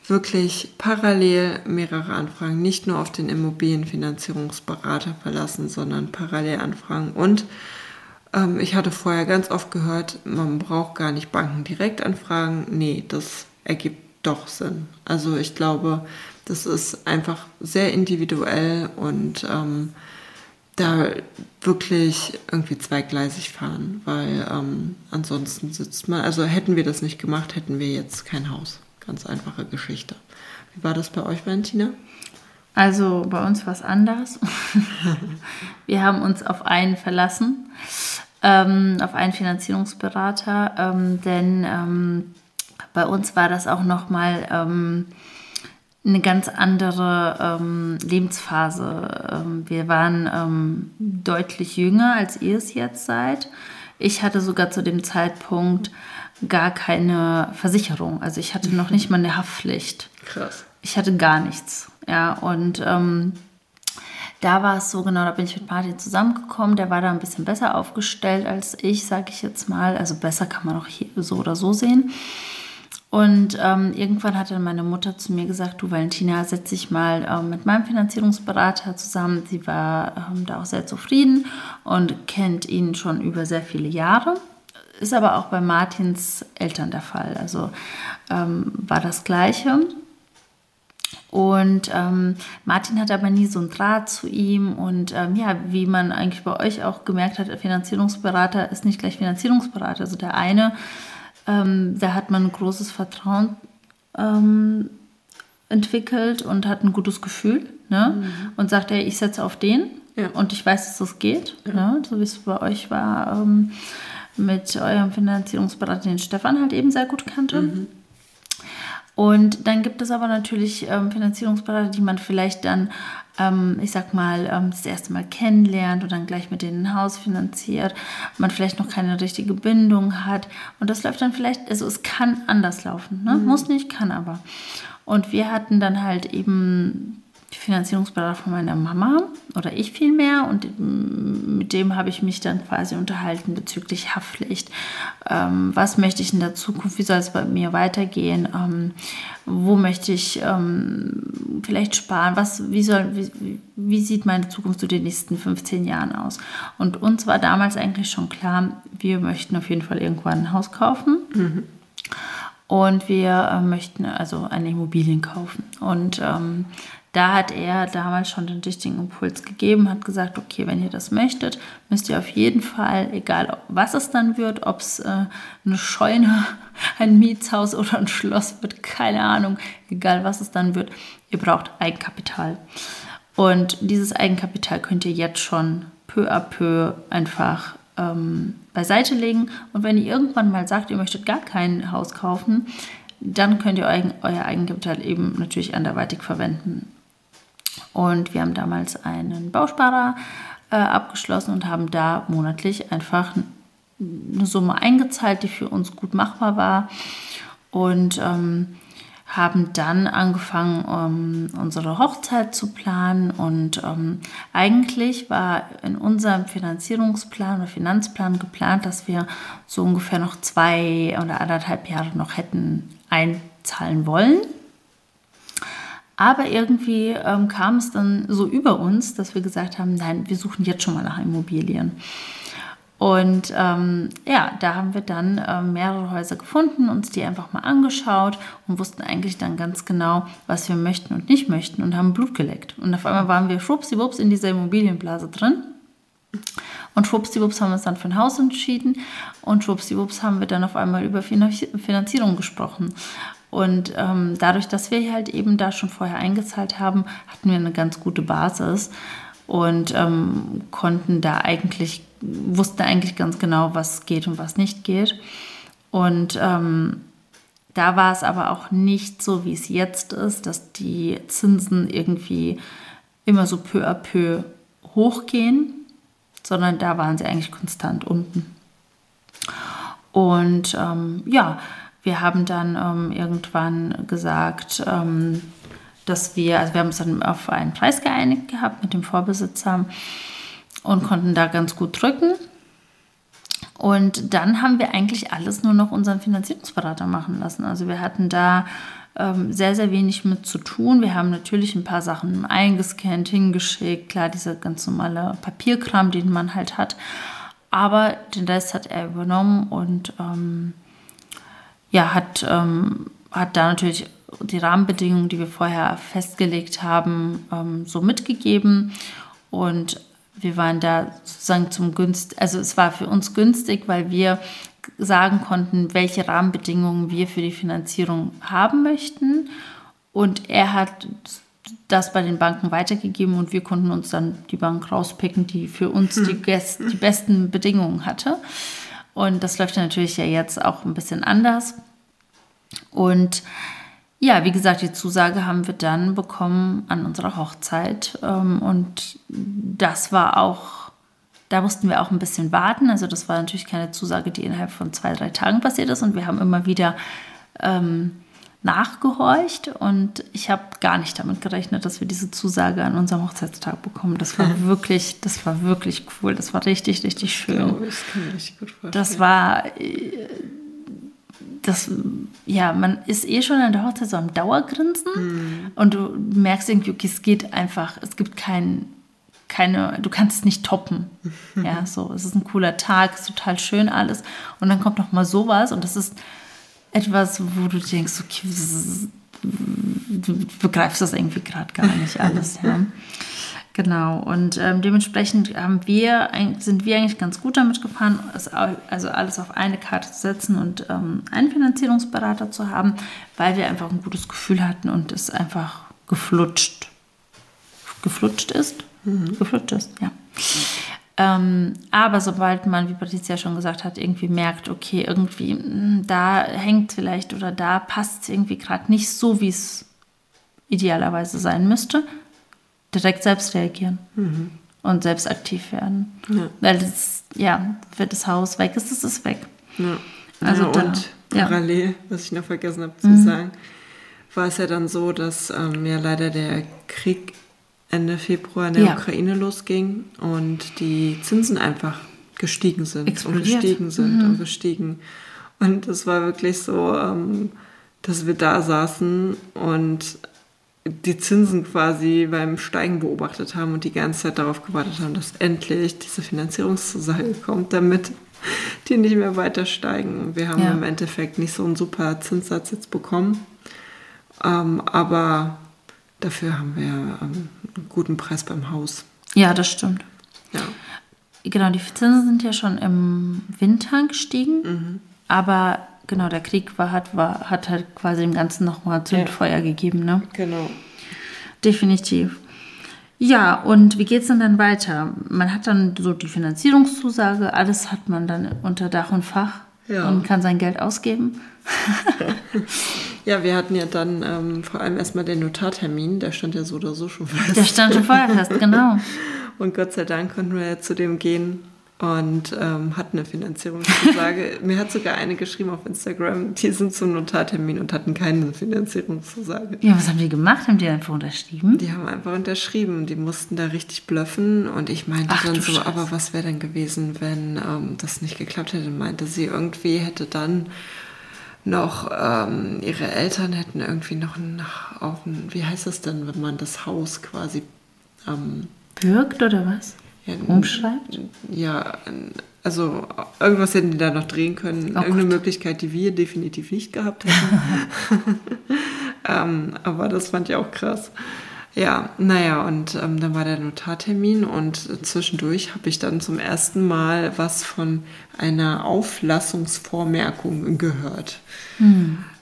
wirklich parallel mehrere Anfragen, nicht nur auf den Immobilienfinanzierungsberater verlassen, sondern parallel anfragen. Und ähm, ich hatte vorher ganz oft gehört, man braucht gar nicht Banken direkt anfragen. Nee, das ergibt doch Sinn. Also ich glaube, das ist einfach sehr individuell und ähm, da wirklich irgendwie zweigleisig fahren, weil ähm, ansonsten sitzt man, also hätten wir das nicht gemacht, hätten wir jetzt kein Haus. Ganz einfache Geschichte. Wie war das bei euch, Valentina? Also bei uns war es anders. wir haben uns auf einen verlassen, ähm, auf einen Finanzierungsberater, ähm, denn ähm, bei uns war das auch nochmal ähm, eine ganz andere ähm, Lebensphase. Ähm, wir waren ähm, deutlich jünger, als ihr es jetzt seid. Ich hatte sogar zu dem Zeitpunkt gar keine Versicherung. Also ich hatte noch nicht mal eine Haftpflicht. Krass. Ich hatte gar nichts. Ja, und ähm, da war es so, genau, da bin ich mit Martin zusammengekommen. Der war da ein bisschen besser aufgestellt als ich, sage ich jetzt mal. Also besser kann man auch hier so oder so sehen. Und ähm, irgendwann hat dann meine Mutter zu mir gesagt, du Valentina, setz dich mal ähm, mit meinem Finanzierungsberater zusammen. Sie war ähm, da auch sehr zufrieden und kennt ihn schon über sehr viele Jahre. Ist aber auch bei Martins Eltern der Fall. Also ähm, war das Gleiche. Und ähm, Martin hat aber nie so einen Draht zu ihm. Und ähm, ja, wie man eigentlich bei euch auch gemerkt hat, Finanzierungsberater ist nicht gleich Finanzierungsberater. Also der eine, ähm, da hat man ein großes Vertrauen ähm, entwickelt und hat ein gutes Gefühl. Ne? Mhm. Und sagt, ja, ich setze auf den ja. und ich weiß, dass das geht. Ja. Ne? So wie es bei euch war ähm, mit eurem Finanzierungsberater, den Stefan halt eben sehr gut kannte. Mhm. Und dann gibt es aber natürlich ähm, Finanzierungsberater, die man vielleicht dann, ähm, ich sag mal, ähm, das erste Mal kennenlernt und dann gleich mit denen ein Haus finanziert, man vielleicht noch keine richtige Bindung hat. Und das läuft dann vielleicht, also es kann anders laufen. Ne? Mhm. Muss nicht, kann aber. Und wir hatten dann halt eben Finanzierungsberater von meiner Mama oder ich vielmehr und mit dem habe ich mich dann quasi unterhalten bezüglich Haftpflicht. Ähm, was möchte ich in der Zukunft, wie soll es bei mir weitergehen, ähm, wo möchte ich ähm, vielleicht sparen, was, wie, soll, wie, wie sieht meine Zukunft zu den nächsten 15 Jahren aus. Und uns war damals eigentlich schon klar, wir möchten auf jeden Fall irgendwann ein Haus kaufen. Mhm. Und wir äh, möchten also eine Immobilien kaufen. Und ähm, da hat er damals schon den richtigen Impuls gegeben, hat gesagt, okay, wenn ihr das möchtet, müsst ihr auf jeden Fall, egal was es dann wird, ob es äh, eine Scheune, ein Mietshaus oder ein Schloss wird, keine Ahnung, egal was es dann wird, ihr braucht Eigenkapital. Und dieses Eigenkapital könnt ihr jetzt schon peu à peu einfach ähm, beiseite legen. Und wenn ihr irgendwann mal sagt, ihr möchtet gar kein Haus kaufen, dann könnt ihr euer, euer Eigenkapital eben natürlich anderweitig verwenden. Und wir haben damals einen Bausparer äh, abgeschlossen und haben da monatlich einfach eine Summe eingezahlt, die für uns gut machbar war. Und ähm, haben dann angefangen, um, unsere Hochzeit zu planen. Und ähm, eigentlich war in unserem Finanzierungsplan oder Finanzplan geplant, dass wir so ungefähr noch zwei oder anderthalb Jahre noch hätten einzahlen wollen. Aber irgendwie ähm, kam es dann so über uns, dass wir gesagt haben, nein, wir suchen jetzt schon mal nach Immobilien. Und ähm, ja, da haben wir dann äh, mehrere Häuser gefunden, uns die einfach mal angeschaut und wussten eigentlich dann ganz genau, was wir möchten und nicht möchten und haben Blut geleckt. Und auf einmal waren wir schwuppsiwupps in dieser Immobilienblase drin. Und schwuppsiwupps haben wir uns dann für ein Haus entschieden und schwuppsiwupps haben wir dann auf einmal über Finanzierung gesprochen. Und ähm, dadurch, dass wir halt eben da schon vorher eingezahlt haben, hatten wir eine ganz gute Basis und ähm, konnten da eigentlich, wussten eigentlich ganz genau, was geht und was nicht geht. Und ähm, da war es aber auch nicht so, wie es jetzt ist, dass die Zinsen irgendwie immer so peu à peu hochgehen, sondern da waren sie eigentlich konstant unten. Und ähm, ja, wir haben dann ähm, irgendwann gesagt, ähm, dass wir, also wir haben uns dann auf einen Preis geeinigt gehabt mit dem Vorbesitzer und konnten da ganz gut drücken. Und dann haben wir eigentlich alles nur noch unseren Finanzierungsberater machen lassen. Also wir hatten da ähm, sehr, sehr wenig mit zu tun. Wir haben natürlich ein paar Sachen eingescannt, hingeschickt, klar, dieser ganz normale Papierkram, den man halt hat. Aber den Rest hat er übernommen und ähm, ja, hat, ähm, hat da natürlich die Rahmenbedingungen, die wir vorher festgelegt haben, ähm, so mitgegeben. Und wir waren da sozusagen zum günstig, also es war für uns günstig, weil wir sagen konnten, welche Rahmenbedingungen wir für die Finanzierung haben möchten. Und er hat das bei den Banken weitergegeben und wir konnten uns dann die Bank rauspicken, die für uns die, Gäst, die besten Bedingungen hatte. Und das läuft natürlich ja jetzt auch ein bisschen anders. Und ja, wie gesagt, die Zusage haben wir dann bekommen an unserer Hochzeit. Ähm, und das war auch, da mussten wir auch ein bisschen warten. Also das war natürlich keine Zusage, die innerhalb von zwei, drei Tagen passiert ist. Und wir haben immer wieder ähm, nachgehorcht und ich habe gar nicht damit gerechnet, dass wir diese Zusage an unserem Hochzeitstag bekommen. Das war wirklich, das war wirklich cool. Das war richtig, richtig schön. Das ich vorstellen. Das war, äh, das, ja, man ist eh schon an der Hochzeit so am Dauergrinsen Mhm. und du merkst irgendwie, okay, es geht einfach, es gibt kein, keine, du kannst es nicht toppen. Ja, so, es ist ein cooler Tag, es ist total schön alles und dann kommt noch mal sowas und das ist etwas, wo du denkst, okay, du begreifst das irgendwie gerade gar nicht alles. ja. Genau, und ähm, dementsprechend haben wir, sind wir eigentlich ganz gut damit gefahren, also alles auf eine Karte zu setzen und ähm, einen Finanzierungsberater zu haben, weil wir einfach ein gutes Gefühl hatten und es einfach geflutscht, geflutscht ist. Geflutscht ist, ja. Ähm, aber sobald man, wie Patricia schon gesagt hat, irgendwie merkt, okay, irgendwie mh, da hängt vielleicht oder da passt es irgendwie gerade nicht so, wie es idealerweise sein müsste, direkt selbst reagieren und selbst aktiv werden. Ja. Weil das, ja, wenn das Haus weg ist, ist es weg. Ja. Also ja, da- und parallel, was ich noch vergessen habe zu sagen, war es ja dann so, dass ähm, ja leider der Krieg Ende Februar in der Ja. Ukraine losging und die Zinsen einfach gestiegen sind Explodiert. und gestiegen sind und gestiegen. Und es war wirklich so, ähm, dass wir da saßen und die Zinsen quasi beim Steigen beobachtet haben und die ganze Zeit darauf gewartet haben, dass endlich diese Finanzierungszusage kommt, damit die nicht mehr weiter steigen. Und wir haben Ja. im Endeffekt nicht so einen super Zinssatz jetzt bekommen, ähm, aber dafür haben wir ähm, einen guten Preis beim Haus. Ja, das stimmt. Ja, Genau, die Zinsen sind ja schon im Winter gestiegen, aber genau, der Krieg war, hat, war, hat halt quasi dem Ganzen nochmal Zündfeuer gegeben, ne? genau. Definitiv. Ja, und wie geht es denn dann weiter? Man hat dann so die Finanzierungszusage, alles hat man dann unter Dach und Fach Ja. und kann sein Geld ausgeben. Ja, wir hatten ja dann ähm, vor allem erstmal den Notartermin, der stand ja so oder so schon fest. Der stand schon vorher fest, genau. Und Gott sei Dank konnten wir ja zu dem gehen und ähm, hatten eine Finanzierungszusage. Mir hat sogar eine geschrieben auf Instagram, die sind zum Notartermin und hatten keine Finanzierungszusage. Ja, was haben die gemacht? Haben die einfach unterschrieben? Die haben einfach unterschrieben, die mussten da richtig blöffen und ich meinte Ach, dann so, Scheiße. aber was wäre denn gewesen, wenn ähm, das nicht geklappt hätte? Meinte sie, irgendwie hätte dann noch, ähm, ihre Eltern hätten irgendwie noch ein, auch ein, wie heißt das denn, wenn man das Haus quasi ähm, Birgt oder was? Ja, Umschreibt? Ja, also irgendwas hätten die da noch drehen können. Oh Irgendeine Gott. Möglichkeit, die wir definitiv nicht gehabt hätten. ähm, aber das fand ich auch krass. Ja, naja, und ähm, dann war der Notartermin und zwischendurch habe ich dann zum ersten Mal was von einer Auflassungsvormerkung gehört.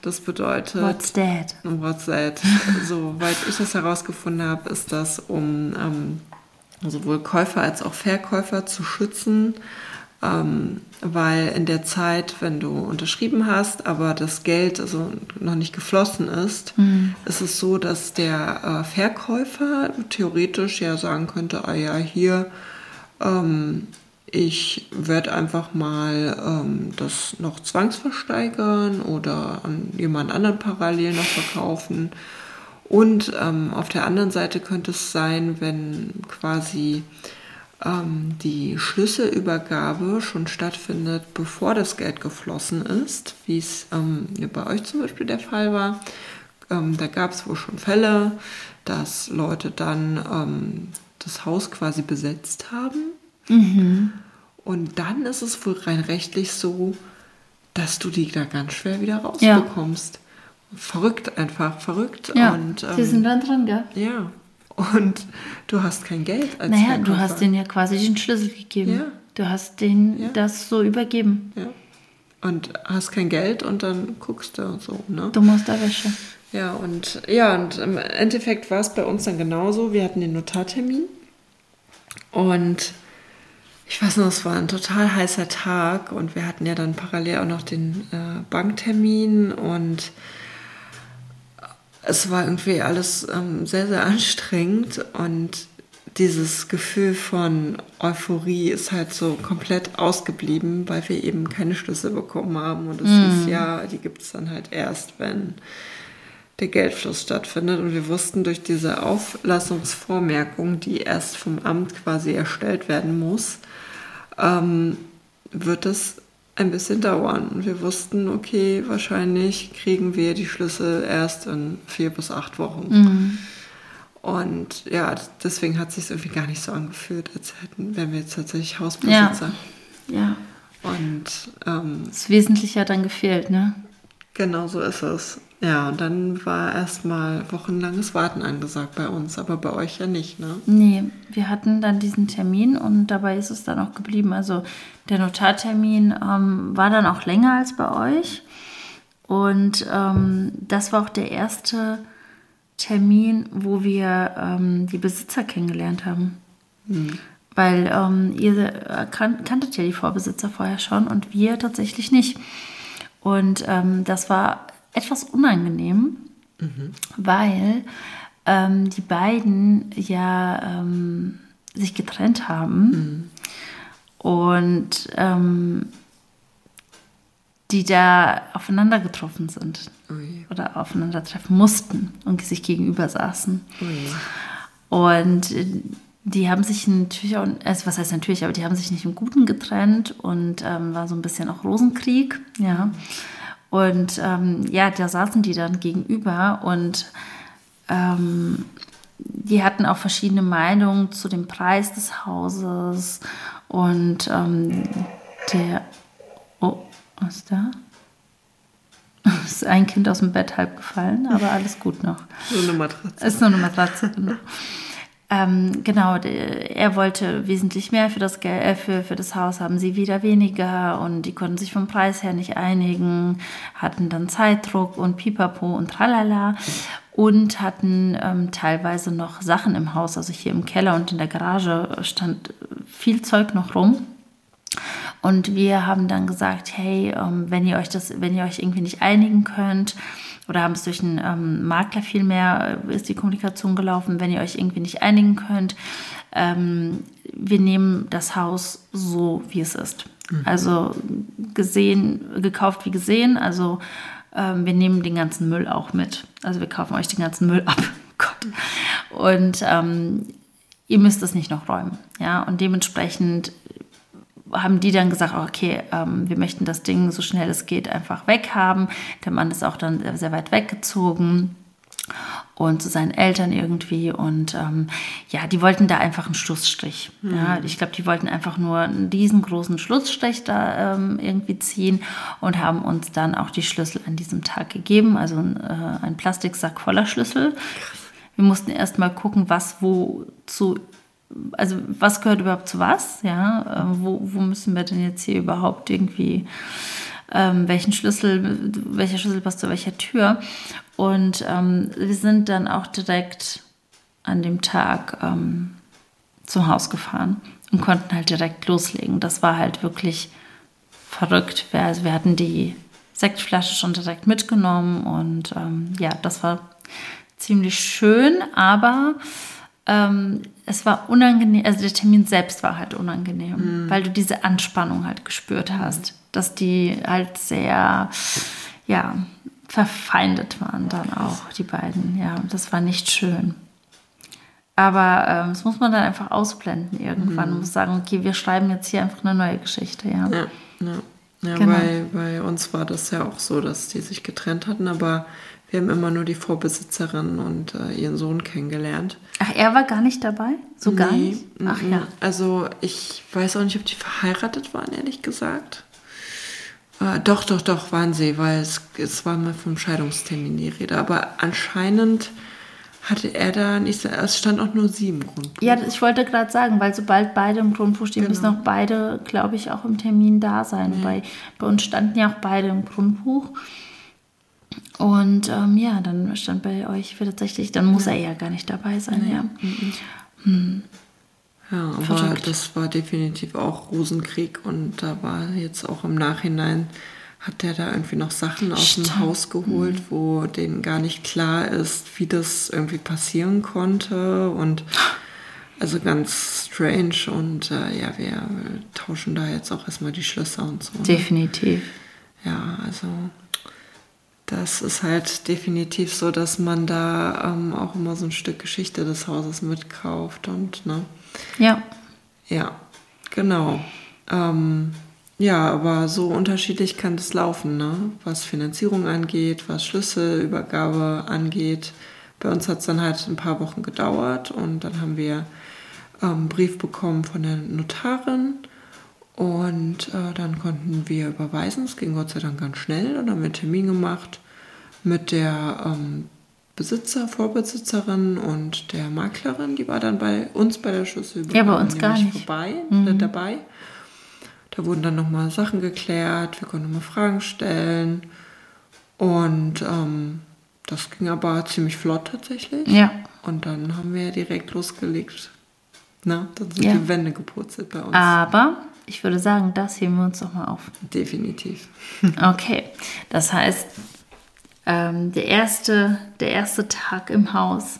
Das bedeutet. Hm. What's that? What's that? Soweit ich das herausgefunden habe, ist das, um ähm, sowohl Käufer als auch Verkäufer zu schützen, ähm, weil in der Zeit, wenn du unterschrieben hast, aber das Geld also noch nicht geflossen ist, ist es so, dass der äh, Verkäufer theoretisch ja sagen könnte, ah ja, hier, ähm, ich werde einfach mal ähm, das noch zwangsversteigern oder an jemand anderen parallel noch verkaufen. Und ähm, auf der anderen Seite könnte es sein, wenn quasi ähm, die Schlüsselübergabe schon stattfindet, bevor das Geld geflossen ist, wie es ähm, bei euch zum Beispiel der Fall war. Ähm, da gab es wohl schon Fälle, dass Leute dann ähm, das Haus quasi besetzt haben. Und dann ist es wohl rein rechtlich so, dass du die da ganz schwer wieder Ja. Verrückt einfach, verrückt. Ja, und, ähm, sind dann dran, gell? ja. Und du hast kein Geld als Naja, du hast denen ja quasi den Schlüssel gegeben. Ja. Du hast denen Ja. das so übergeben. Ja. Und hast kein Geld und dann guckst du so, ne? Du musst da Wäsche. Ja, und ja, und im Endeffekt war es bei uns dann genauso. Wir hatten den Notartermin und ich weiß noch, es war ein total heißer Tag und wir hatten ja dann parallel auch noch den äh, Banktermin und es war irgendwie alles ähm, sehr, sehr anstrengend und dieses Gefühl von Euphorie ist halt so komplett ausgeblieben, weil wir eben keine Schlüssel bekommen haben. Und es mm. hieß ja, die gibt es dann halt erst, wenn der Geldfluss stattfindet. Und wir wussten durch diese Auflassungsvormerkung, die erst vom Amt quasi erstellt werden muss, ähm, wird es ein bisschen dauern. Und wir wussten, okay, wahrscheinlich kriegen wir die Schlüssel erst in vier bis acht Wochen. Mhm. Und ja, deswegen hat es sich irgendwie gar nicht so angefühlt, als hätten, wären wir jetzt tatsächlich Hausbesitzer. Ja. ja. Und ähm, das Wesentliche hat dann gefehlt, ne? Genau so ist es. Ja, und dann war erstmal wochenlanges Warten angesagt bei uns, aber bei euch ja nicht, ne? Nee, wir hatten dann diesen Termin und dabei ist es dann auch geblieben. Also der Notartermin ähm, war dann auch länger als bei euch. Und ähm, das war auch der erste Termin, wo wir ähm, die Besitzer kennengelernt haben. Mhm. Weil ähm, ihr kan kanntet ja die Vorbesitzer vorher schon und wir tatsächlich nicht. Und ähm, das war etwas unangenehm, mhm. weil ähm, die beiden ja ähm, sich getrennt haben mhm. und ähm, die da aufeinander getroffen sind Ui. oder aufeinandertreffen mussten und sich gegenüber saßen. Ui. Und äh, die haben sich natürlich auch, also was heißt natürlich, aber die haben sich nicht im Guten getrennt und ähm, war so ein bisschen auch Rosenkrieg, ja. Und ähm, ja, da saßen die dann gegenüber und ähm, die hatten auch verschiedene Meinungen zu dem Preis des Hauses und ähm, der, oh, was ist da? Ist ein Kind aus dem Bett halb gefallen, aber alles gut noch. Nur eine Matratze. Ist nur eine Matratze, genau. Ähm, genau, er wollte wesentlich mehr für das, äh, für, für das Haus, haben sie wieder weniger und die konnten sich vom Preis her nicht einigen, hatten dann Zeitdruck und Pipapo und tralala und hatten ähm, teilweise noch Sachen im Haus, also hier im Keller und in der Garage stand viel Zeug noch rum. Und wir haben dann gesagt, hey, ähm, wenn ihr euch das, wenn ihr euch irgendwie nicht einigen könnt, oder haben es durch einen ähm, Makler vielmehr, äh, ist die Kommunikation gelaufen, wenn ihr euch irgendwie nicht einigen könnt. Ähm, wir nehmen das Haus so, wie es ist. Mhm. Also gesehen, gekauft wie gesehen. Also ähm, wir nehmen den ganzen Müll auch mit. Also wir kaufen euch den ganzen Müll ab. Gott. Und ähm, ihr müsst es nicht noch räumen. Ja, und dementsprechend haben die dann gesagt, okay, ähm, wir möchten das Ding so schnell es geht einfach weghaben. Der Mann ist auch dann sehr weit weggezogen und zu seinen Eltern irgendwie. Und ähm, ja, die wollten da einfach einen Schlussstrich. Mhm. Ja, ich glaube, die wollten einfach nur einen riesengroßen Schlussstrich da ähm, irgendwie ziehen und haben uns dann auch die Schlüssel an diesem Tag gegeben. Also äh, ein Plastiksack voller Schlüssel. Wir mussten erst mal gucken, was wo zu also was gehört überhaupt zu was? Ja, äh, wo, wo müssen wir denn jetzt hier überhaupt irgendwie ähm, welchen Schlüssel, welcher Schlüssel passt zu welcher Tür? Und ähm, wir sind dann auch direkt an dem Tag ähm, zum Haus gefahren und konnten halt direkt loslegen. Das war halt wirklich verrückt. Wir, also wir hatten die Sektflasche schon direkt mitgenommen und ähm, ja, das war ziemlich schön, aber ähm, es war unangenehm, also der Termin selbst war halt unangenehm, mhm. weil du diese Anspannung halt gespürt mhm. hast, dass die halt sehr, ja, verfeindet waren dann auch, die beiden. Ja, das war nicht schön. Aber ähm, das muss man dann einfach ausblenden irgendwann. Mhm. Muss sagen, okay, wir schreiben jetzt hier einfach eine neue Geschichte, ja. Ja, ja. ja genau. bei, bei uns war das ja auch so, dass die sich getrennt hatten, aber wir haben immer nur die Vorbesitzerin und äh, ihren Sohn kennengelernt. Ach, er war gar nicht dabei? So nee, gar nicht? Ach ja. Also ich weiß auch nicht, ob die verheiratet waren, ehrlich gesagt. Äh, doch, doch, doch, waren sie, weil es, es war mal vom Scheidungstermin die Rede. Aber anscheinend hatte er da nicht, es stand auch nur sie im Grundbuch. Ja, ich wollte gerade sagen, weil sobald beide im Grundbuch stehen, genau. müssen auch beide, glaube ich, auch im Termin da sein. Ja. Bei, bei uns standen ja auch beide im Grundbuch. Und ähm, ja, dann stand bei euch tatsächlich, dann muss er ja gar nicht dabei sein, ja. Ja, aber Verrückt. das war definitiv auch Rosenkrieg und da war jetzt auch im Nachhinein, hat der da irgendwie noch Sachen aus dem Stimmt. Mhm. Haus geholt, wo denen gar nicht klar ist, wie das irgendwie passieren konnte und also ganz strange und äh, ja, wir tauschen da jetzt auch erstmal die Schlösser und so. ne? Definitiv. Ja, also das ist halt definitiv so, dass man da ähm, auch immer so ein Stück Geschichte des Hauses mitkauft und ne. Ja. Ja, genau. Ähm, ja, aber so unterschiedlich kann das laufen, ne? was Finanzierung angeht, was Schlüsselübergabe angeht. Bei uns hat es dann halt ein paar Wochen gedauert und dann haben wir ähm, einen Brief bekommen von der Notarin und äh, dann konnten wir überweisen. Es ging Gott sei Dank ganz schnell. Dann haben wir einen Termin gemacht mit der ähm, Besitzer, Vorbesitzerin und der Maklerin. Die war dann bei uns bei der Schlüsselübergabe Ja, bei uns gar nicht. vorbei, äh, dabei. Da wurden dann nochmal Sachen geklärt, wir konnten nochmal Fragen stellen. Und ähm, das ging aber ziemlich flott tatsächlich. Ja. Und dann haben wir direkt losgelegt. Na, dann sind Ja. die Wände gepurzelt bei uns. Aber ich würde sagen, das heben wir uns doch mal auf. Definitiv. Okay, das heißt, ähm, der, erste, der erste Tag im Haus,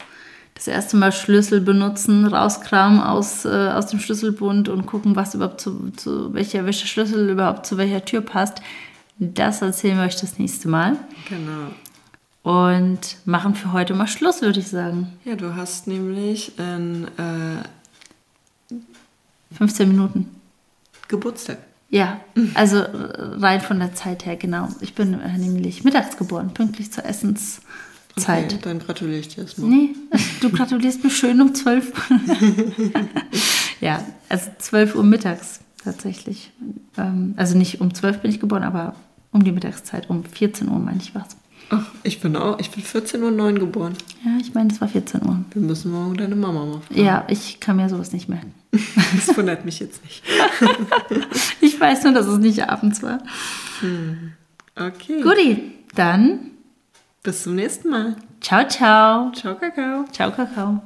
das erste Mal Schlüssel benutzen, rauskramen aus, äh, aus dem Schlüsselbund und gucken, was überhaupt zu, zu welcher, welcher Schlüssel überhaupt zu welcher Tür passt. Das erzählen wir euch das nächste Mal Genau. und machen für heute mal Schluss, würde ich sagen. Ja, du hast nämlich einen äh, 15 Minuten. Geburtstag. Ja, also äh, rein von der Zeit her, genau. Ich bin äh, nämlich mittags geboren, pünktlich zur Essenszeit. Okay, dann gratuliere ich dir erstmal. Nee, du gratulierst mir schön um 12 Ja, also 12 Uhr mittags tatsächlich. Ähm, also nicht um 12 bin ich geboren, aber um die Mittagszeit, um 14 Uhr meine ich was. Ach, ich bin auch, ich bin 14.09 Uhr geboren. Ja, ich meine, es war 14 Uhr. Wir müssen morgen deine Mama mal fragen. Ja, ich kann mir sowas nicht merken. Das wundert mich jetzt nicht. Ich weiß nur, dass es nicht abends war. Okay. Guti, dann Bis zum nächsten Mal. ciao, ciao. Ciao, Kakao. Ciao, Kakao.